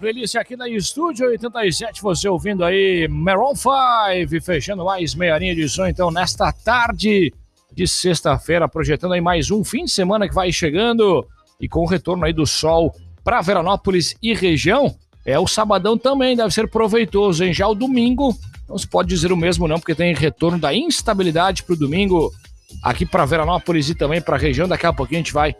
playlist aqui na Estúdio 87, você ouvindo aí Maroon 5, fechando mais meia linha de som, então, nesta tarde de sexta-feira, projetando aí mais um fim de semana que vai chegando e com o retorno aí do sol para Veranópolis e região, é o sabadão também deve ser proveitoso, hein? Já o domingo, não se pode dizer o mesmo não, porque tem retorno da instabilidade para o domingo aqui para Veranópolis e também para a região. Daqui a pouquinho a gente vai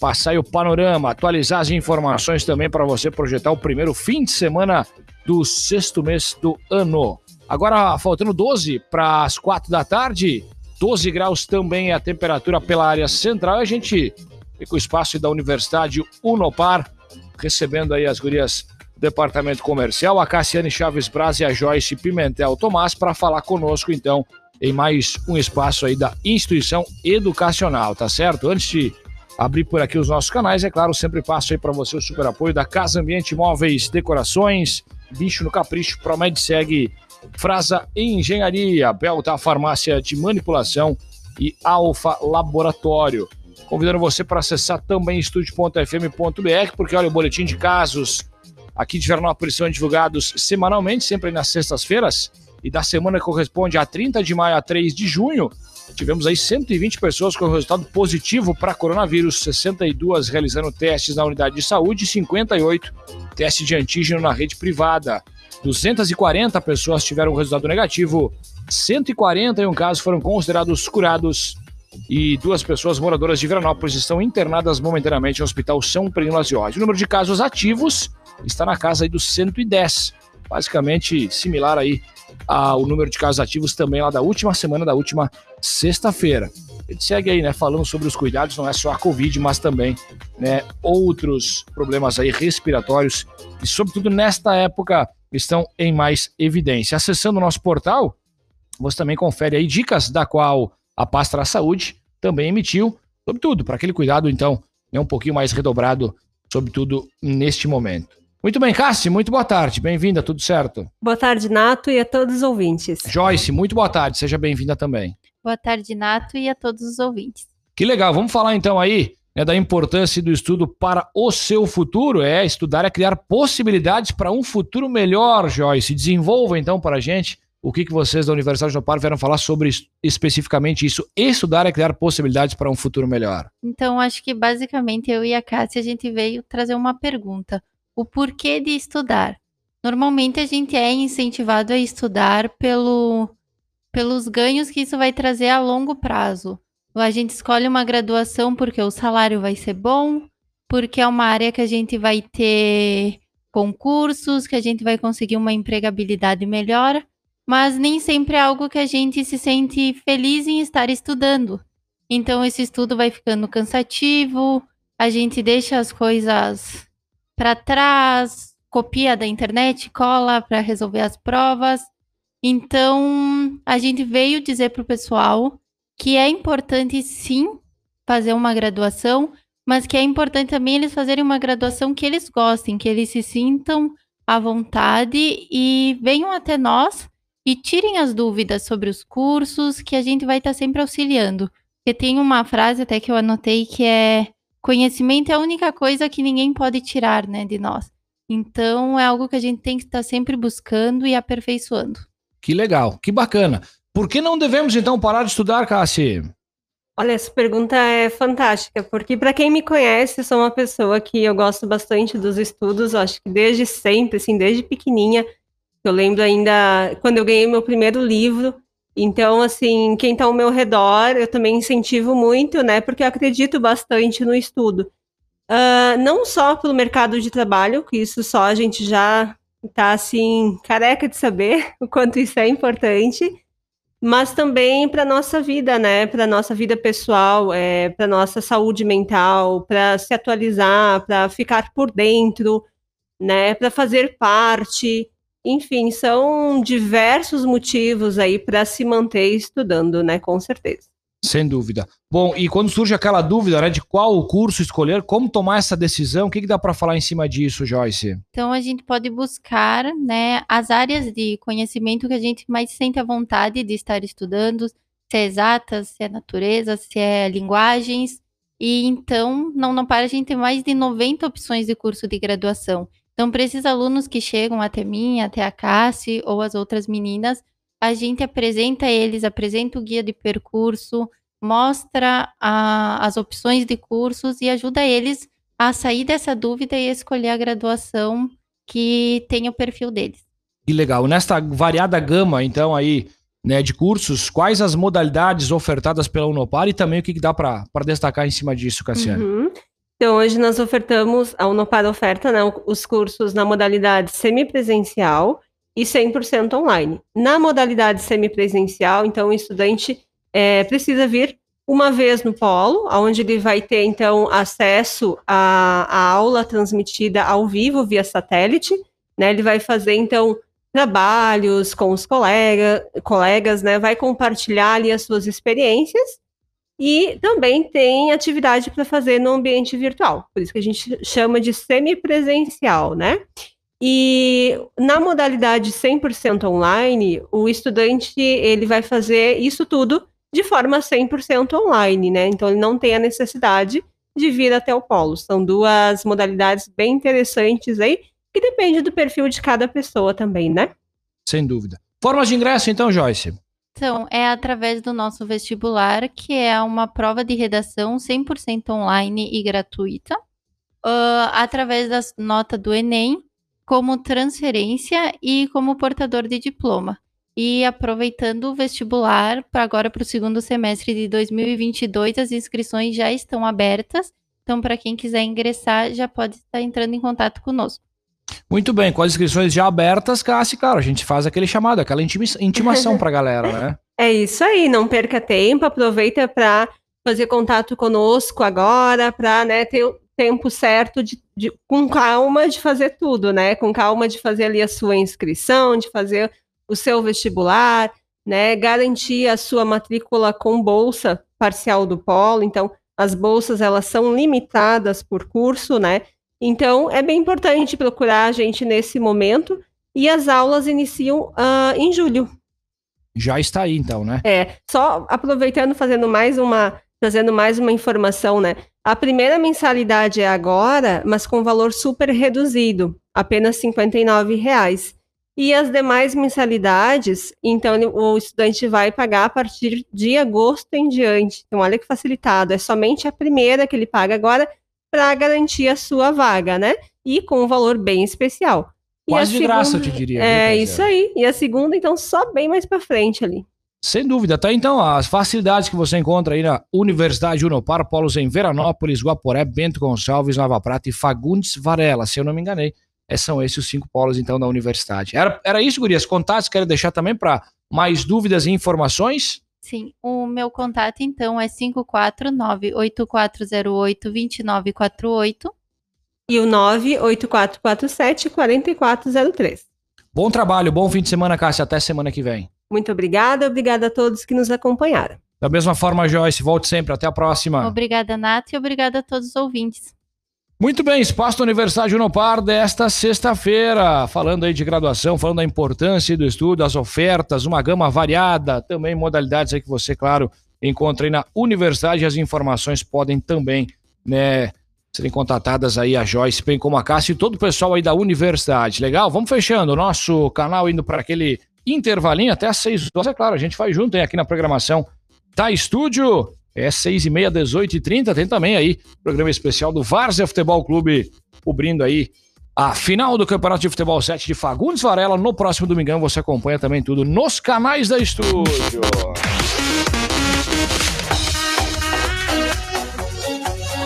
passar aí o panorama, atualizar as informações também para você projetar o primeiro fim de semana do sexto mês do ano. Agora, faltando 12 para as 4 da tarde, 12 graus também é a temperatura pela área central. A gente fica o espaço da Universidade Unopar, recebendo aí as gurias do Departamento Comercial, a Cassiane Chaves Braz e a Joyce Pimentel Tomás, para falar conosco, então, em mais um espaço aí da instituição educacional, tá certo? Antes de abrir por aqui os nossos canais. É claro, sempre passo aí para você o super apoio da Casa Ambiente Móveis, Decorações, Bicho no Capricho, Promed Segue, Frasa Engenharia, Belta Farmácia de Manipulação e Alfa Laboratório. Convidando você para acessar também estúdio.fm.br, porque olha, o boletim de casos aqui de Veranópolis são divulgados semanalmente, sempre nas sextas-feiras, e da semana que corresponde a 30 de maio a 3 de junho, Tivemos aí 120 pessoas com resultado positivo para coronavírus, 62 realizando testes na unidade de saúde e 58 testes de antígeno na rede privada. 240 pessoas tiveram resultado negativo, 141 casos foram considerados curados e duas pessoas moradoras de Veranópolis estão internadas momentaneamente no Hospital São Pedro O número de casos ativos está na casa dos 110, basicamente similar aí ao número de casos ativos também lá da última semana, da última sexta-feira. Gente segue aí, né, falando sobre os cuidados, não é só a Covid, mas também, né, outros problemas aí respiratórios e, sobretudo, nesta época estão em mais evidência. Acessando o nosso portal, você também confere aí dicas da qual a Pastra Saúde também emitiu, sobretudo, para aquele cuidado, então, né, um pouquinho mais redobrado, sobretudo neste momento. Muito bem, Cassi, muito boa tarde. Bem-vinda, tudo certo? Boa tarde, Nato, e a todos os ouvintes. Joyce, muito boa tarde, seja bem-vinda também. Boa tarde, Nato, e a todos os ouvintes. Que legal, vamos falar então aí né, da importância do estudo para o seu futuro. É, estudar é criar possibilidades para um futuro melhor, Joyce. Desenvolva então para a gente o que, que vocês da Universidade do Par vieram falar sobre especificamente isso. Estudar é criar possibilidades para um futuro melhor. Então, acho que basicamente eu e a Cássia, a gente veio trazer uma pergunta. O porquê de estudar? Normalmente a gente é incentivado a estudar pelo pelos ganhos que isso vai trazer a longo prazo. A gente escolhe uma graduação porque o salário vai ser bom, porque é uma área que a gente vai ter concursos, que a gente vai conseguir uma empregabilidade melhor, mas nem sempre é algo que a gente se sente feliz em estar estudando. Então esse estudo vai ficando cansativo, a gente deixa as coisas para trás, copia da internet, cola para resolver as provas então, a gente veio dizer para o pessoal que é importante sim fazer uma graduação, mas que é importante também eles fazerem uma graduação que eles gostem, que eles se sintam à vontade e venham até nós e tirem as dúvidas sobre os cursos, que a gente vai estar sempre auxiliando. Porque tem uma frase até que eu anotei que é conhecimento é a única coisa que ninguém pode tirar, né, de nós. Então é algo que a gente tem que estar sempre buscando e aperfeiçoando. Que legal, que bacana. Por que não devemos então parar de estudar, Cassi? Olha, essa pergunta é fantástica, porque para quem me conhece, sou uma pessoa que eu gosto bastante dos estudos, acho que desde sempre, assim, desde pequenininha. Eu lembro ainda quando eu ganhei meu primeiro livro. Então, assim, quem está ao meu redor, eu também incentivo muito, né? Porque eu acredito bastante no estudo. Uh, não só pelo mercado de trabalho, que isso só a gente já tá assim careca de saber o quanto isso é importante, mas também para nossa vida, né? Para nossa vida pessoal, é, para nossa saúde mental, para se atualizar, para ficar por dentro, né? Para fazer parte. Enfim, são diversos motivos aí para se manter estudando, né? Com certeza. Sem dúvida. Bom, e quando surge aquela dúvida né, de qual curso escolher, como tomar essa decisão, o que, que dá para falar em cima disso, Joyce? Então a gente pode buscar né, as áreas de conhecimento que a gente mais sente a vontade de estar estudando, se é exatas, se é natureza, se é linguagens. E então, não, não para, a gente tem mais de 90 opções de curso de graduação. Então, para esses alunos que chegam até mim, até a Cassi ou as outras meninas, a gente apresenta eles, apresenta o guia de percurso, mostra a, as opções de cursos e ajuda eles a sair dessa dúvida e escolher a graduação que tem o perfil deles. Que legal. Nesta variada gama, então, aí, né, de cursos, quais as modalidades ofertadas pela Unopar e também o que, que dá para destacar em cima disso, Cassiano? Uhum. Então, hoje nós ofertamos, a Unopar oferta né, os cursos na modalidade semipresencial e 100% online. Na modalidade semipresencial, então, o estudante é, precisa vir uma vez no polo, onde ele vai ter, então, acesso à, à aula transmitida ao vivo via satélite. Né? Ele vai fazer, então, trabalhos com os colega, colegas, né? vai compartilhar ali as suas experiências e também tem atividade para fazer no ambiente virtual, por isso que a gente chama de semipresencial, né? E na modalidade 100% online, o estudante ele vai fazer isso tudo de forma 100% online, né? Então ele não tem a necessidade de vir até o polo. São duas modalidades bem interessantes aí, que depende do perfil de cada pessoa também, né? Sem dúvida. Formas de ingresso então, Joyce? Então, é através do nosso vestibular, que é uma prova de redação 100% online e gratuita, uh, através da nota do Enem, como transferência e como portador de diploma. E aproveitando o vestibular, para agora para o segundo semestre de 2022, as inscrições já estão abertas. Então, para quem quiser ingressar, já pode estar entrando em contato conosco. Muito bem, com as inscrições já abertas, Cassi, cara, a gente faz aquele chamado, aquela intimação para a galera, né? É isso aí, não perca tempo, aproveita para fazer contato conosco agora, para né, ter o tempo certo de, de, com calma de fazer tudo, né? Com calma de fazer ali a sua inscrição, de fazer o seu vestibular, né? Garantir a sua matrícula com bolsa parcial do polo. Então, as bolsas elas são limitadas por curso, né? Então, é bem importante procurar a gente nesse momento. E as aulas iniciam uh, em julho. Já está aí, então, né? É, só aproveitando, fazendo mais uma, trazendo mais uma informação, né? A primeira mensalidade é agora, mas com valor super reduzido, apenas R$ 59,00. E as demais mensalidades, então o estudante vai pagar a partir de agosto em diante. Então, olha que facilitado. É somente a primeira que ele paga agora para garantir a sua vaga, né? E com um valor bem especial. Quase de segunda, graça, eu te diria. É, isso aí. E a segunda, então, só bem mais para frente ali. Sem dúvida, tá? Então, as facilidades que você encontra aí na Universidade Unopar, polos em Veranópolis, Guaporé, Bento Gonçalves, Nova Prata e Fagundes Varela, se eu não me enganei. É, são esses os cinco polos, então, da universidade. Era, era isso, Gurias? Contatos, quero deixar também para mais dúvidas e informações? Sim, o meu contato então é 549-8408-2948 e o 98447-4403. Bom trabalho, bom fim de semana, Cássia. Até semana que vem. Muito obrigada, obrigada a todos que nos acompanharam. Da mesma forma, Joyce, volte sempre. Até a próxima. Obrigada, Nath, e obrigada a todos os ouvintes. Muito bem, Espaço da Universidade Unopar desta sexta-feira, falando aí de graduação, falando da importância do estudo, as ofertas, uma gama variada, também modalidades aí que você, claro, encontra aí na universidade, as informações podem também, né, serem contatadas aí a Joyce, bem como a Cássia e todo o pessoal aí da universidade, legal? Vamos fechando o nosso canal, indo para aquele intervalinho até às seis horas, é claro, a gente vai junto hein, aqui na programação da Estúdio, é seis e meia, dezoito e trinta. Tem também aí programa especial do Várzea Futebol Clube, cobrindo aí a final do Campeonato de Futebol 7 de Fagundes Varela. No próximo domingão você acompanha também tudo nos canais da Estúdio.